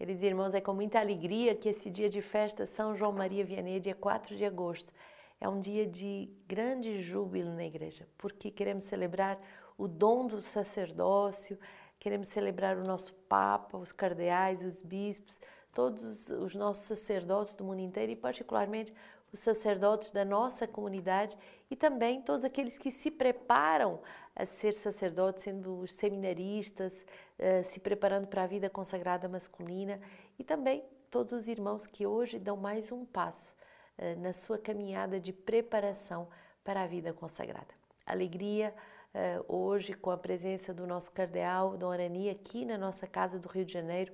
Queridos irmãos, é com muita alegria que esse dia de festa São João Maria Vianney, dia 4 de agosto, é um dia de grande júbilo na igreja, porque queremos celebrar o dom do sacerdócio, queremos celebrar o nosso Papa, os cardeais, os bispos, todos os nossos sacerdotes do mundo inteiro e, particularmente, os sacerdotes da nossa comunidade e também todos aqueles que se preparam a ser sacerdotes, sendo os seminaristas, uh, se preparando para a vida consagrada masculina e também todos os irmãos que hoje dão mais um passo uh, na sua caminhada de preparação para a vida consagrada. Alegria uh, hoje com a presença do nosso cardeal, Dom Arani, aqui na nossa casa do Rio de Janeiro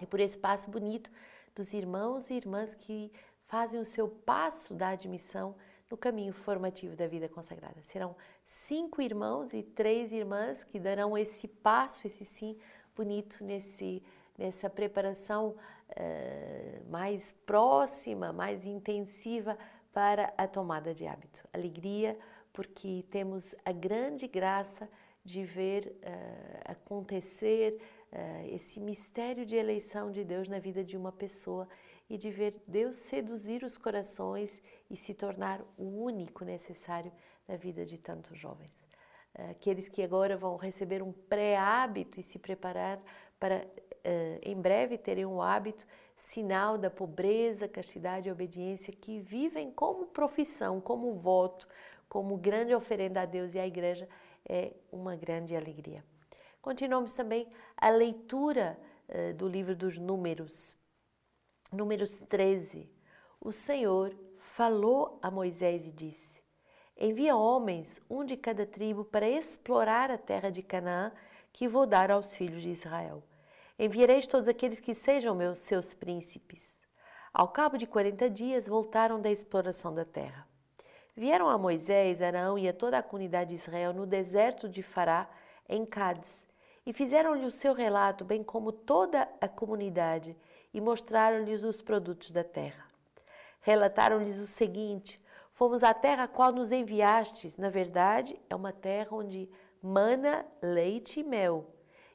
e por esse passo bonito dos irmãos e irmãs que fazem o seu passo da admissão no caminho formativo da vida consagrada. Serão cinco irmãos e três irmãs que darão esse passo, esse sim bonito nesse nessa preparação uh, mais próxima, mais intensiva para a tomada de hábito. Alegria, porque temos a grande graça de ver uh, acontecer uh, esse mistério de eleição de Deus na vida de uma pessoa e de ver Deus seduzir os corações e se tornar o único necessário na vida de tantos jovens. Aqueles que agora vão receber um pré-hábito e se preparar para em breve terem um hábito, sinal da pobreza, castidade e obediência que vivem como profissão, como voto, como grande oferenda a Deus e à Igreja, é uma grande alegria. Continuamos também a leitura do livro dos Números. Números 13. O Senhor falou a Moisés e disse: Envia homens, um de cada tribo, para explorar a terra de Canaã, que vou dar aos filhos de Israel. Enviareis todos aqueles que sejam meus seus príncipes. Ao cabo de quarenta dias voltaram da exploração da terra. Vieram a Moisés, Arão e a toda a comunidade de Israel no deserto de Fará, em Cádiz, e fizeram-lhe o seu relato, bem como toda a comunidade, e mostraram-lhes os produtos da terra. Relataram-lhes o seguinte: Fomos à terra a qual nos enviastes. Na verdade, é uma terra onde mana leite e mel,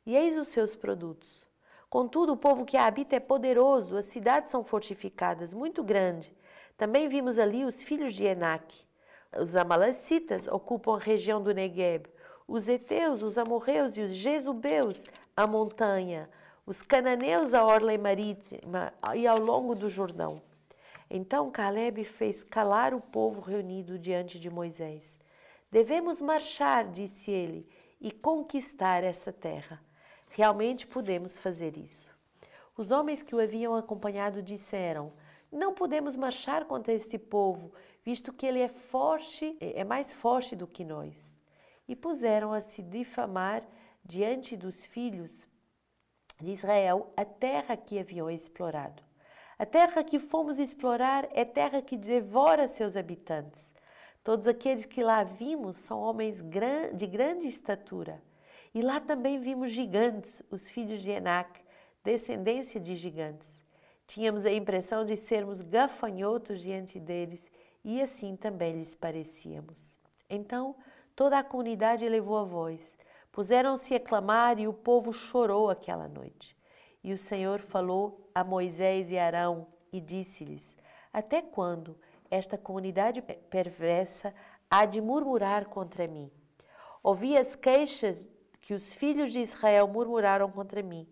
e eis os seus produtos. Contudo, o povo que a habita é poderoso, as cidades são fortificadas, muito grande. Também vimos ali os filhos de Enaque. Os Amalacitas ocupam a região do Negueb, os Eteus, os Amorreus e os Jesubeus, a montanha os cananeus a orla marítima e ao longo do Jordão. Então Caleb fez calar o povo reunido diante de Moisés. Devemos marchar, disse ele, e conquistar essa terra. Realmente podemos fazer isso. Os homens que o haviam acompanhado disseram: Não podemos marchar contra esse povo, visto que ele é forte, é mais forte do que nós. E puseram a se difamar diante dos filhos de Israel a terra que haviam explorado. A terra que fomos explorar é terra que devora seus habitantes. Todos aqueles que lá vimos são homens de grande estatura. E lá também vimos gigantes, os filhos de Enac, descendência de gigantes. Tínhamos a impressão de sermos gafanhotos diante deles e assim também lhes parecíamos. Então toda a comunidade elevou a voz. Puseram-se a clamar e o povo chorou aquela noite. E o Senhor falou a Moisés e Arão e disse-lhes: Até quando esta comunidade perversa há de murmurar contra mim? Ouvi as queixas que os filhos de Israel murmuraram contra mim.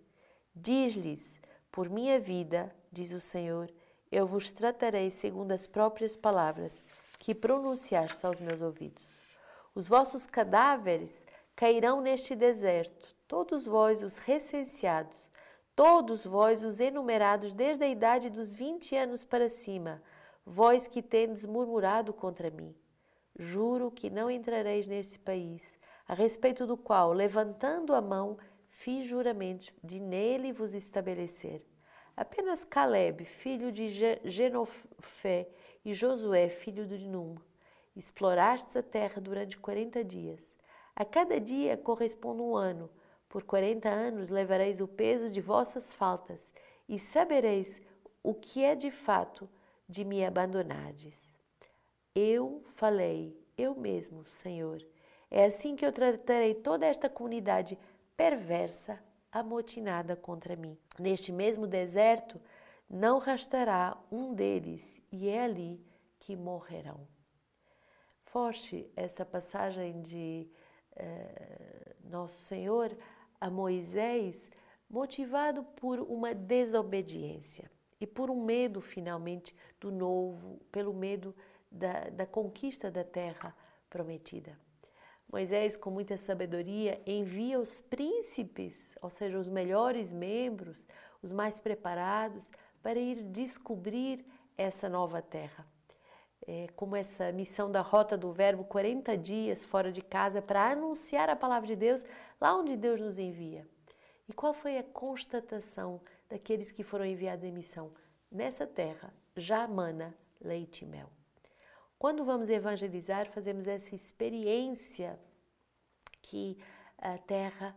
Diz-lhes: Por minha vida, diz o Senhor, eu vos tratarei segundo as próprias palavras que pronunciaste aos meus ouvidos. Os vossos cadáveres cairão neste deserto, todos vós os recenseados, todos vós os enumerados desde a idade dos vinte anos para cima, vós que tendes murmurado contra mim. Juro que não entrareis neste país, a respeito do qual, levantando a mão, fiz juramento de nele vos estabelecer. Apenas Caleb, filho de Genofé, e Josué, filho de Num, explorastes a terra durante quarenta dias. A cada dia corresponde um ano. Por quarenta anos levareis o peso de vossas faltas e sabereis o que é de fato de me abandonardes. Eu falei, eu mesmo, Senhor. É assim que eu tratarei toda esta comunidade perversa amotinada contra mim. Neste mesmo deserto não restará um deles, e é ali que morrerão. Forte essa passagem de Nosso Senhor a Moisés, motivado por uma desobediência e por um medo, finalmente, do novo, pelo medo da, da conquista da terra prometida. Moisés, com muita sabedoria, envia os príncipes, ou seja, os melhores membros, os mais preparados, para ir descobrir essa nova terra. É, como essa missão da Rota do Verbo, 40 dias fora de casa para anunciar a palavra de Deus lá onde Deus nos envia. E qual foi a constatação daqueles que foram enviados em missão? Nessa terra já mana leite e mel. Quando vamos evangelizar, fazemos essa experiência que a terra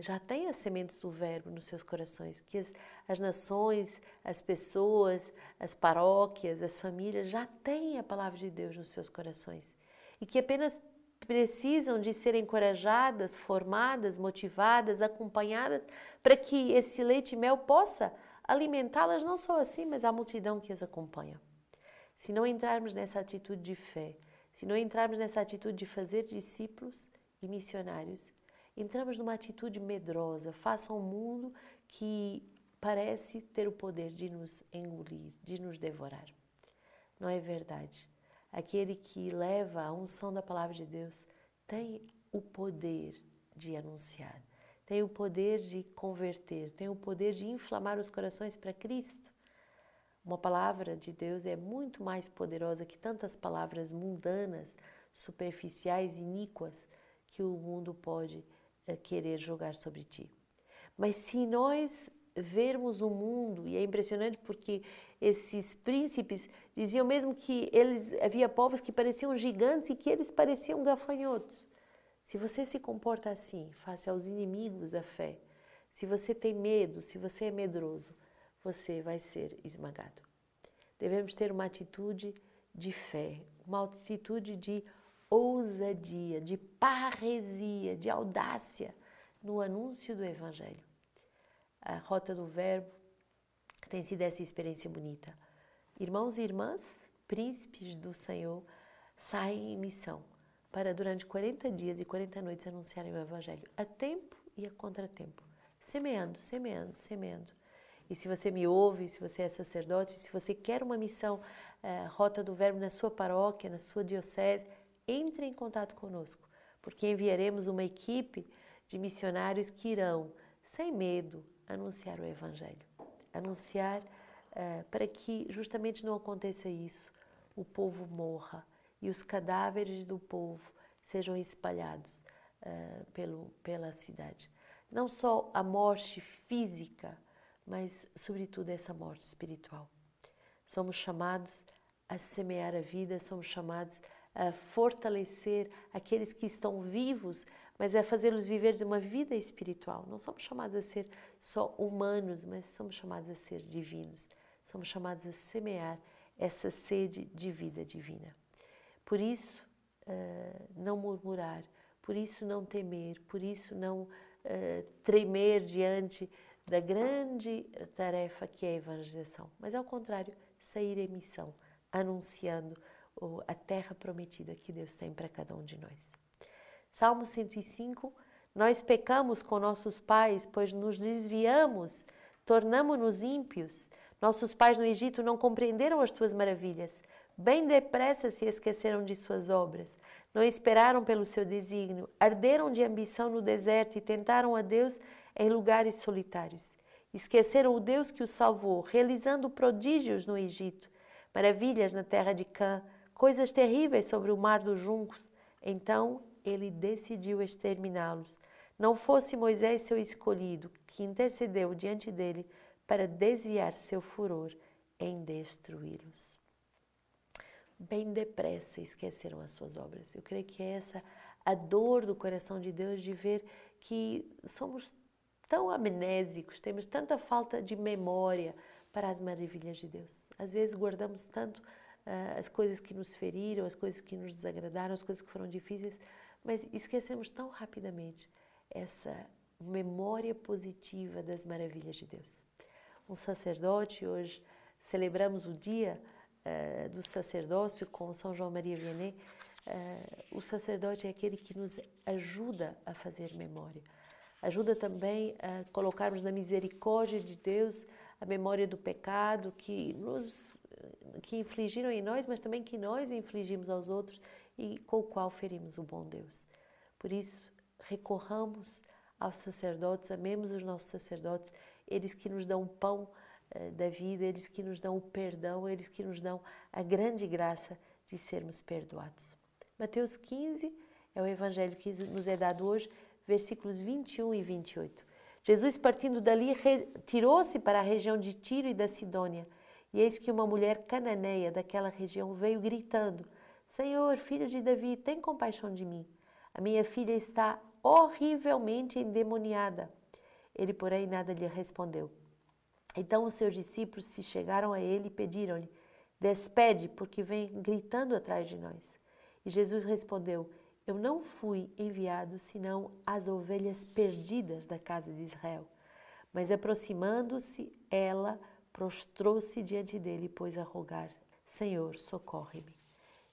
já tem as sementes do Verbo nos seus corações, que as, as nações, as pessoas, as paróquias, as famílias já têm a palavra de Deus nos seus corações e que apenas precisam de ser encorajadas, formadas, motivadas, acompanhadas, para que esse leite e mel possa alimentá-las não só assim, mas a multidão que as acompanha. Se não entrarmos nessa atitude de fé, se não entrarmos nessa atitude de fazer discípulos e missionários, entramos numa atitude medrosa, face ao mundo que parece ter o poder de nos engolir, de nos devorar. Não é verdade. Aquele que leva a unção da palavra de Deus tem o poder de anunciar, tem o poder de converter, tem o poder de inflamar os corações para Cristo. Uma palavra de Deus é muito mais poderosa que tantas palavras mundanas, superficiais, iníquas que o mundo pode querer jogar sobre ti. Mas se nós vermos o mundo, e é impressionante porque esses príncipes diziam mesmo que eles havia povos que pareciam gigantes e que eles pareciam gafanhotos. Se você se comporta assim, face aos inimigos da fé, se você tem medo, se você é medroso, você vai ser esmagado. Devemos ter uma atitude de fé, uma atitude de ousadia, de parresia, de audácia no anúncio do Evangelho. A rota do Verbo tem sido essa experiência bonita. Irmãos e irmãs, príncipes do Senhor, saem em missão para durante 40 dias e 40 noites anunciarem o Evangelho, a tempo e a contratempo, semeando, semeando, semeando. E se você me ouve, se você é sacerdote, se você quer uma missão, uh, Rota do Verbo na sua paróquia, na sua diocese, entre em contato conosco, porque enviaremos uma equipe de missionários que irão, sem medo, anunciar o Evangelho. Anunciar uh, para que justamente não aconteça isso, o povo morra e os cadáveres do povo sejam espalhados uh, pelo, pela cidade. Não só a morte física, mas, sobretudo, essa morte espiritual. Somos chamados a semear a vida, somos chamados a fortalecer aqueles que estão vivos, mas a fazê-los viver de uma vida espiritual. Não somos chamados a ser só humanos, mas somos chamados a ser divinos. Somos chamados a semear essa sede de vida divina. Por isso, uh, não murmurar, por isso não temer, por isso não uh, tremer diante da grande tarefa que é a evangelização, mas ao contrário, sair em missão, anunciando a terra prometida que Deus tem para cada um de nós. Salmo 105, nós pecamos com nossos pais, pois nos desviamos, tornamos-nos ímpios. Nossos pais no Egito não compreenderam as tuas maravilhas. Bem depressa se esqueceram de suas obras. Não esperaram pelo seu desígnio. Arderam de ambição no deserto e tentaram a Deus em lugares solitários. Esqueceram o Deus que os salvou, realizando prodígios no Egito, maravilhas na terra de Cã, coisas terríveis sobre o mar dos juncos. Então ele decidiu exterminá-los. Não fosse Moisés seu escolhido, que intercedeu diante dele para desviar seu furor em destruí-los. Bem depressa esqueceram as suas obras. Eu creio que é essa a dor do coração de Deus de ver que somos tão amnésicos, temos tanta falta de memória para as maravilhas de Deus. Às vezes guardamos tanto as coisas que nos feriram, as coisas que nos desagradaram, as coisas que foram difíceis, mas esquecemos tão rapidamente essa memória positiva das maravilhas de Deus. Um sacerdote, hoje celebramos o dia uh, do sacerdócio com São João Maria Vianney. Uh, o sacerdote é aquele que nos ajuda a fazer memória. Ajuda também a colocarmos na misericórdia de Deus a memória do pecado que nos que infligiram em nós, mas também que nós infligimos aos outros e com o qual ferimos o bom Deus. Por isso, recorramos aos sacerdotes, amemos os nossos sacerdotes, eles que nos dão o pão uh, da vida, eles que nos dão o perdão, eles que nos dão a grande graça de sermos perdoados. Mateus 15 é o evangelho que nos é dado hoje, versículos 21 e 28. Jesus, partindo dali, retirou-se para a região de Tiro e da Sidônia. E eis que uma mulher cananeia daquela região veio gritando: Senhor, filho de Davi, tem compaixão de mim. A minha filha está horrivelmente endemoniada. Ele, porém, nada lhe respondeu. Então os seus discípulos se chegaram a ele e pediram-lhe: Despede, porque vem gritando atrás de nós. E Jesus respondeu: Eu não fui enviado senão as ovelhas perdidas da casa de Israel. Mas aproximando-se, ela prostrou-se diante dele e pôs a rogar: Senhor, socorre-me.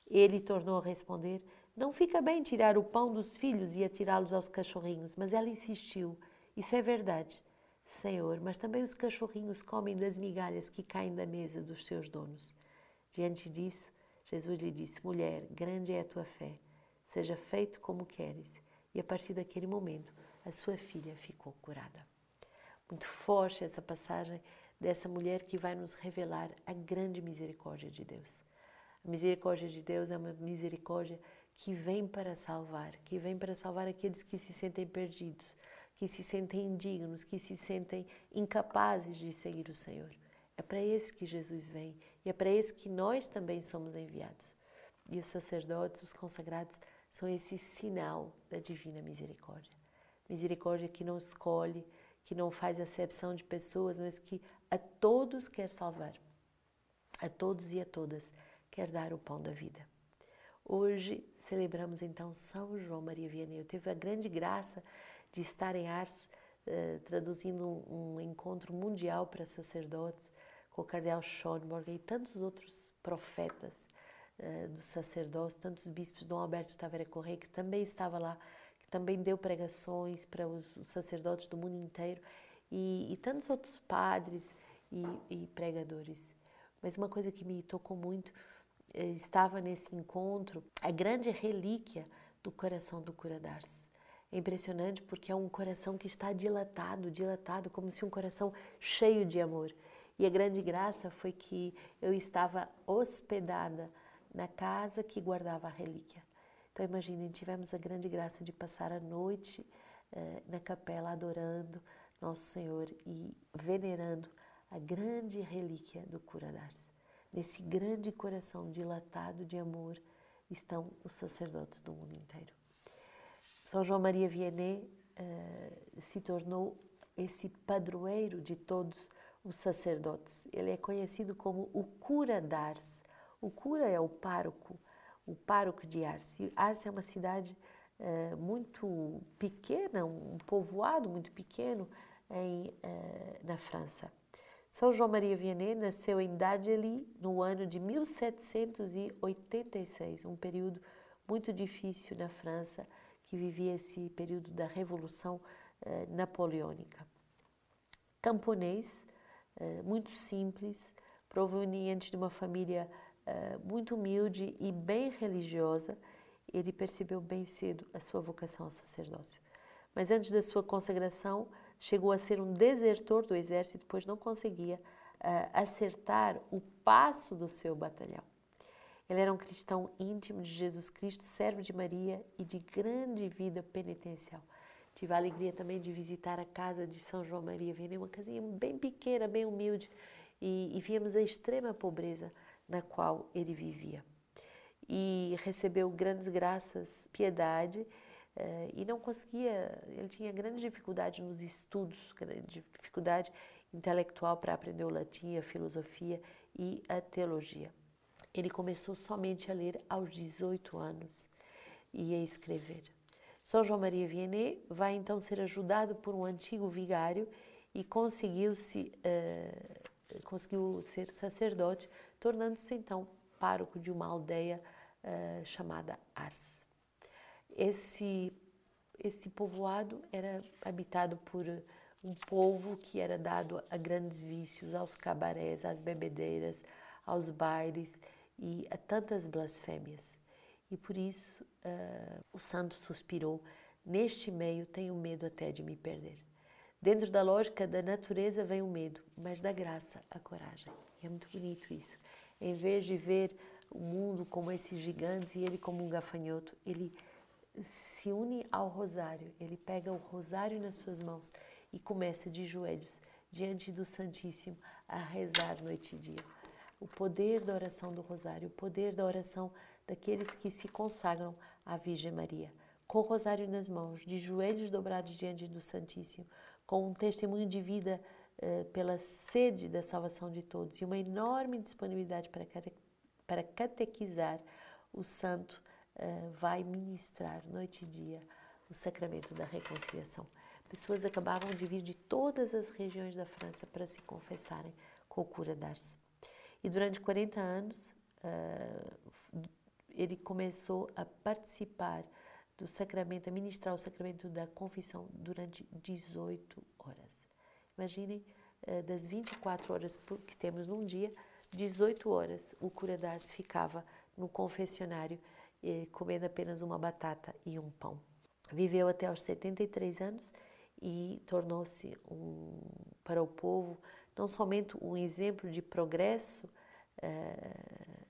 Ele tornou a responder: não fica bem tirar o pão dos filhos e atirá-los aos cachorrinhos, mas ela insistiu: Isso é verdade, Senhor, mas também os cachorrinhos comem das migalhas que caem da mesa dos seus donos. Diante disso, Jesus lhe disse: Mulher, grande é a tua fé, seja feito como queres. E a partir daquele momento, a sua filha ficou curada. Muito forte essa passagem dessa mulher que vai nos revelar a grande misericórdia de Deus. A misericórdia de Deus é uma misericórdia que vem para salvar, que vem para salvar aqueles que se sentem perdidos, que se sentem indignos, que se sentem incapazes de seguir o Senhor. É para esse que Jesus vem e é para esse que nós também somos enviados. E os sacerdotes, os consagrados, são esse sinal da divina misericórdia. Misericórdia que não escolhe, que não faz acepção de pessoas, mas que a todos quer salvar, a todos e a todas quer dar o pão da vida. Hoje celebramos então São João Maria Vianney. Eu tive a grande graça de estar em Ars uh, traduzindo um, um, encontro mundial para sacerdotes com o cardeal Schonborg e tantos outros profetas uh, do sacerdócio, tantos bispos, Dom Alberto Tavera Correia, que também estava lá, também deu pregações para os, sacerdotes do mundo inteiro e, e tantos outros padres e, e pregadores. Mas uma coisa que me tocou muito eh, estava nesse encontro a grande relíquia do coração do cura Darcy. É impressionante porque é um coração que está dilatado, dilatado, como se um coração cheio de amor. E a grande graça foi que eu estava hospedada na casa que guardava a relíquia. Então imaginem, tivemos a grande graça de passar a noite eh, na capela adorando Nosso Senhor e venerando a grande relíquia do cura Darcy. Nesse grande coração dilatado de amor estão os sacerdotes do mundo inteiro. São João Maria Vianney uh, se tornou esse padroeiro de todos os sacerdotes. Ele é conhecido como o cura d'Ars. O cura é o pároco, o pároco de Ars. E Ars é uma cidade uh, muito pequena, um povoado muito pequeno em, uh, na França. São João Maria Vianney nasceu em Dardilly no ano de 1786, um período muito difícil na França, que vivia esse período da Revolução eh, Napoleônica. Camponês, eh, muito simples, proveniente de uma família muito humilde e bem religiosa, ele percebeu bem cedo a sua vocação ao sacerdócio. Mas antes da sua consagração, chegou a ser um desertor do exército, pois não conseguia uh, acertar o passo do seu batalhão. Ele era um cristão íntimo de Jesus Cristo, servo de Maria e de grande vida penitencial. Tive a alegria também de visitar a casa de São João Maria Vianney, uma casinha bem pequena, bem humilde, e, e víamos a extrema pobreza na qual ele vivia. E recebeu grandes graças, piedade, Uh, e não conseguia, ele tinha grande dificuldade nos estudos, grande dificuldade intelectual para aprender o latim, a filosofia e a teologia. Ele começou somente a ler aos 18 anos e a escrever. São João Maria Vianney vai então ser ajudado por um antigo vigário e conseguiu-se uh, conseguiu ser sacerdote, tornando-se então pároco de uma aldeia uh, chamada Ars. Esse esse povoado era habitado por um povo que era dado a grandes vícios, aos cabarés, às bebedeiras, aos bailes e a tantas blasfêmias. E por isso uh, o santo suspirou: Neste meio tenho medo até de me perder. Dentro da lógica da natureza vem o medo, mas da graça a coragem. E é muito bonito isso. Em vez de ver o mundo como esses gigantes e ele como um gafanhoto, ele se une ao rosário, ele pega o rosário nas suas mãos e começa de joelhos diante do Santíssimo a rezar noite e dia. O poder da oração do rosário, o poder da oração daqueles que se consagram à Virgem Maria, com o rosário nas mãos, de joelhos dobrados diante do Santíssimo, com um testemunho de vida uh, pela sede da salvação de todos e uma enorme disponibilidade para, para catequizar o santo uh, vai ministrar noite e dia o sacramento da reconciliação. Pessoas acabavam de vir de todas as regiões da França para se confessarem com o cura d'Ars. E durante 40 anos, uh, ele começou a participar do sacramento, a ministrar o sacramento da confissão durante 18 horas. Imaginem, uh, das 24 horas que temos num dia, 18 horas o cura ficava no confessionário eh, comendo apenas uma batata e um pão. Viveu até aos 73 anos e tornou-se um, para o povo não somente um exemplo de progresso uh,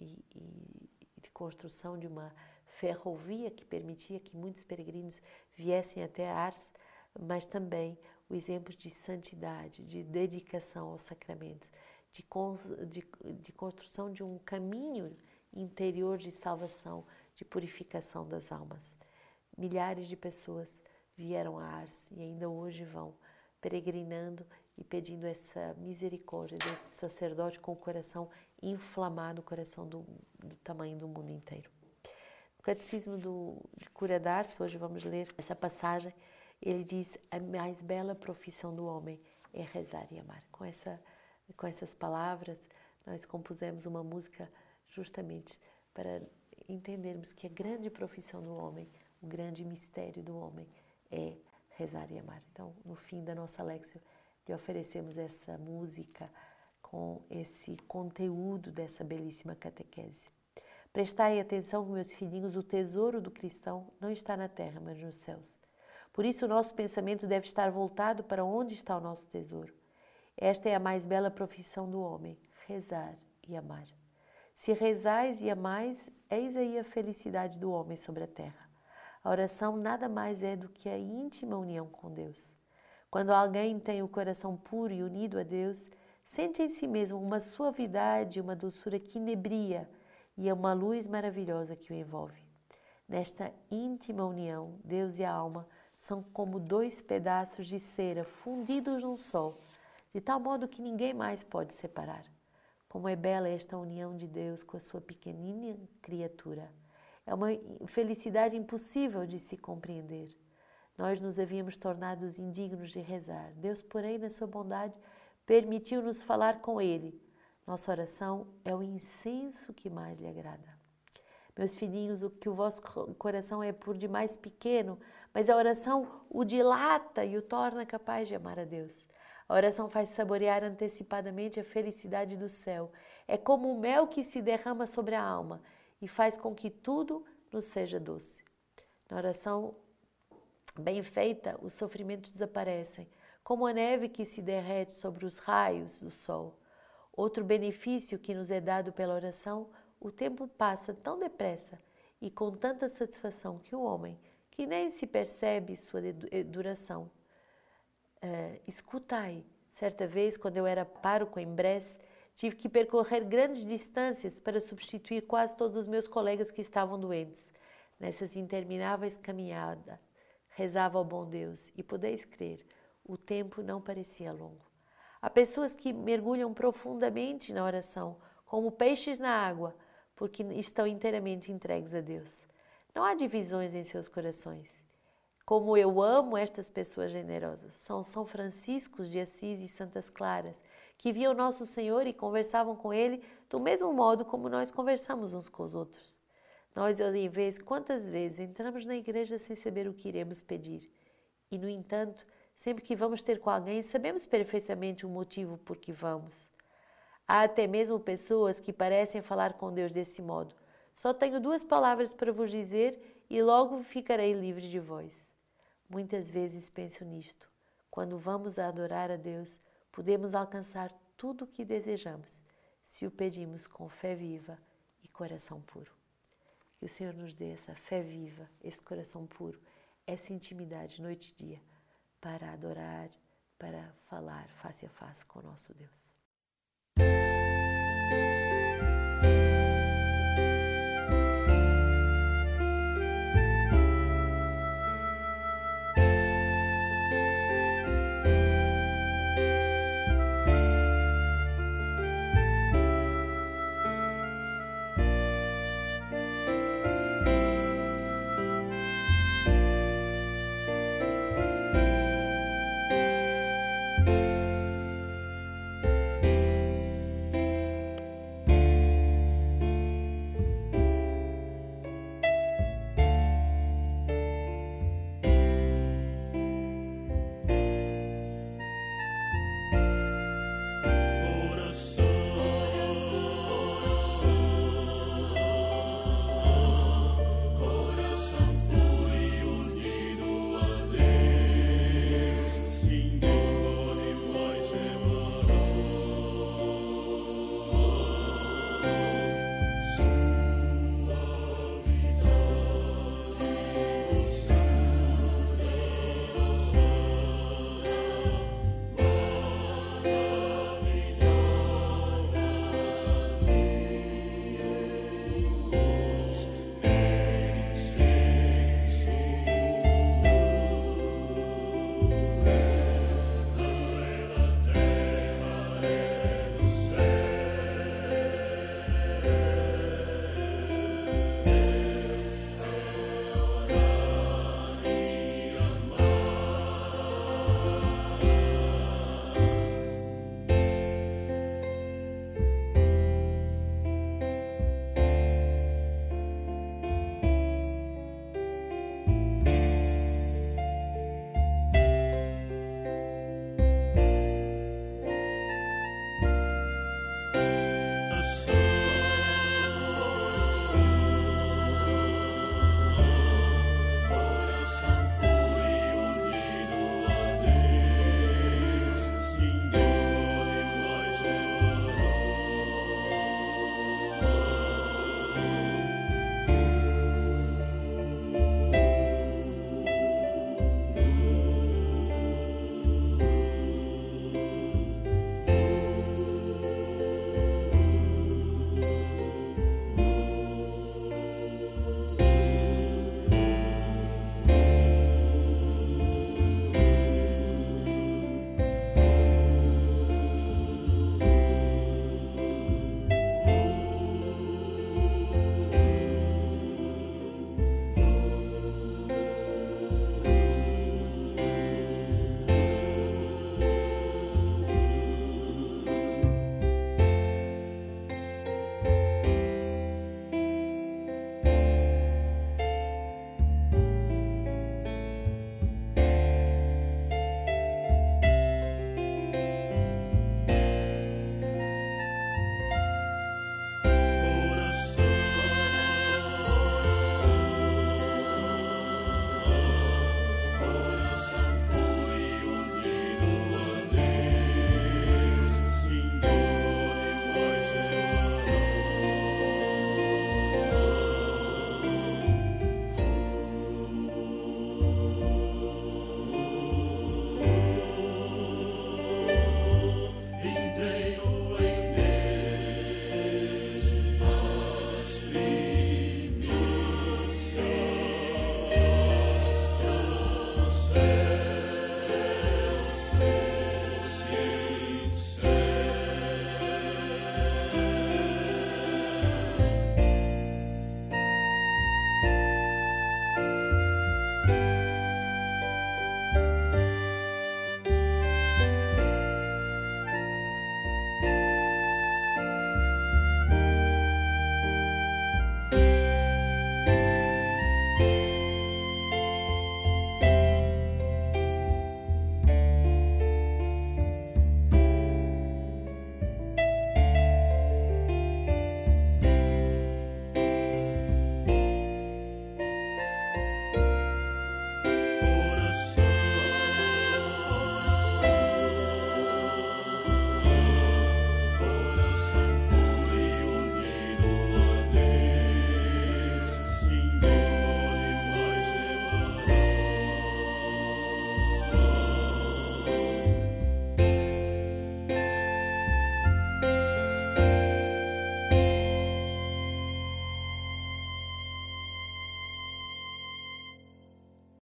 e, e, de construção de uma ferrovia que permitia que muitos peregrinos viessem até Ars, mas também o exemplo de santidade, de dedicação aos sacramentos, de, de, de construção de um caminho interior de salvação, de purificação das almas. Milhares de pessoas vieram a Ars e ainda hoje vão peregrinando e pedindo essa misericórdia desse sacerdote com o coração inflamado, o coração do, do tamanho do mundo inteiro. Catecismo do, de Cura d'Ars, hoje vamos ler essa passagem, ele diz: a mais bela profissão do homem é rezar e amar. Com, essa, com essas palavras, nós compusemos uma música justamente para entendermos que a grande profissão do homem, o grande mistério do homem é rezar e amar. Então, no fim da nossa Lexio, lhe oferecemos essa música com esse conteúdo dessa belíssima catequese. Prestai atenção, meus filhinhos, o tesouro do cristão não está na terra, mas nos céus. Por isso, o nosso pensamento deve estar voltado para onde está o nosso tesouro. Esta é a mais bela profissão do homem: rezar e amar. Se rezais e amais, eis aí a felicidade do homem sobre a terra. A oração nada mais é do que a íntima união com Deus. Quando alguém tem o coração puro e unido a Deus, sente em si mesmo uma suavidade, uma doçura que inebria e é uma luz maravilhosa que o envolve. Nesta íntima união, Deus e a alma são como dois pedaços de cera fundidos num sol, de tal modo que ninguém mais pode separar. Como é bela esta união de Deus com a sua pequenina criatura. É uma felicidade impossível de se compreender. Nós nos havíamos tornado indignos de rezar. Deus, porém, na sua bondade, permitiu-nos falar com Ele. Nossa oração é o incenso que mais lhe agrada. Meus filhinhos, o que o vosso coração é por demais pequeno, mas a oração o dilata e o torna capaz de amar a Deus. A oração faz saborear antecipadamente a felicidade do céu. É como o mel que se derrama sobre a alma e faz com que tudo nos seja doce. Na oração bem feita, os sofrimentos desaparecem, como a neve que se derrete sobre os raios do sol. Outro benefício que nos é dado pela oração, o tempo passa tão depressa e com tanta satisfação que o homem, que nem se percebe sua duração, Uh, escutai. Certa vez, quando eu era pároco em Brest, tive que percorrer grandes distâncias para substituir quase todos os meus colegas que estavam doentes. Nessas intermináveis caminhadas, rezava ao bom Deus e podeis crer, o tempo não parecia longo. Há pessoas que mergulham profundamente na oração, como peixes na água, porque estão inteiramente entregues a Deus. Não há divisões em seus corações. Como eu amo estas pessoas generosas. São São Franciscos de Assis e Santas Claras, que viam nosso Senhor e conversavam com Ele do mesmo modo como nós conversamos uns com os outros. Nós, em vez, quantas vezes entramos na igreja sem saber o que iremos pedir? E, no entanto, sempre que vamos ter com alguém, sabemos perfeitamente o motivo por que vamos. Há até mesmo pessoas que parecem falar com Deus desse modo. Só tenho duas palavras para vos dizer e logo ficarei livre de vós. Muitas vezes penso nisto. Quando vamos adorar a Deus, podemos alcançar tudo o que desejamos, se o pedimos com fé viva e coração puro. Que o Senhor nos dê essa fé viva, esse coração puro, essa intimidade noite e dia para adorar, para falar face a face com o nosso Deus.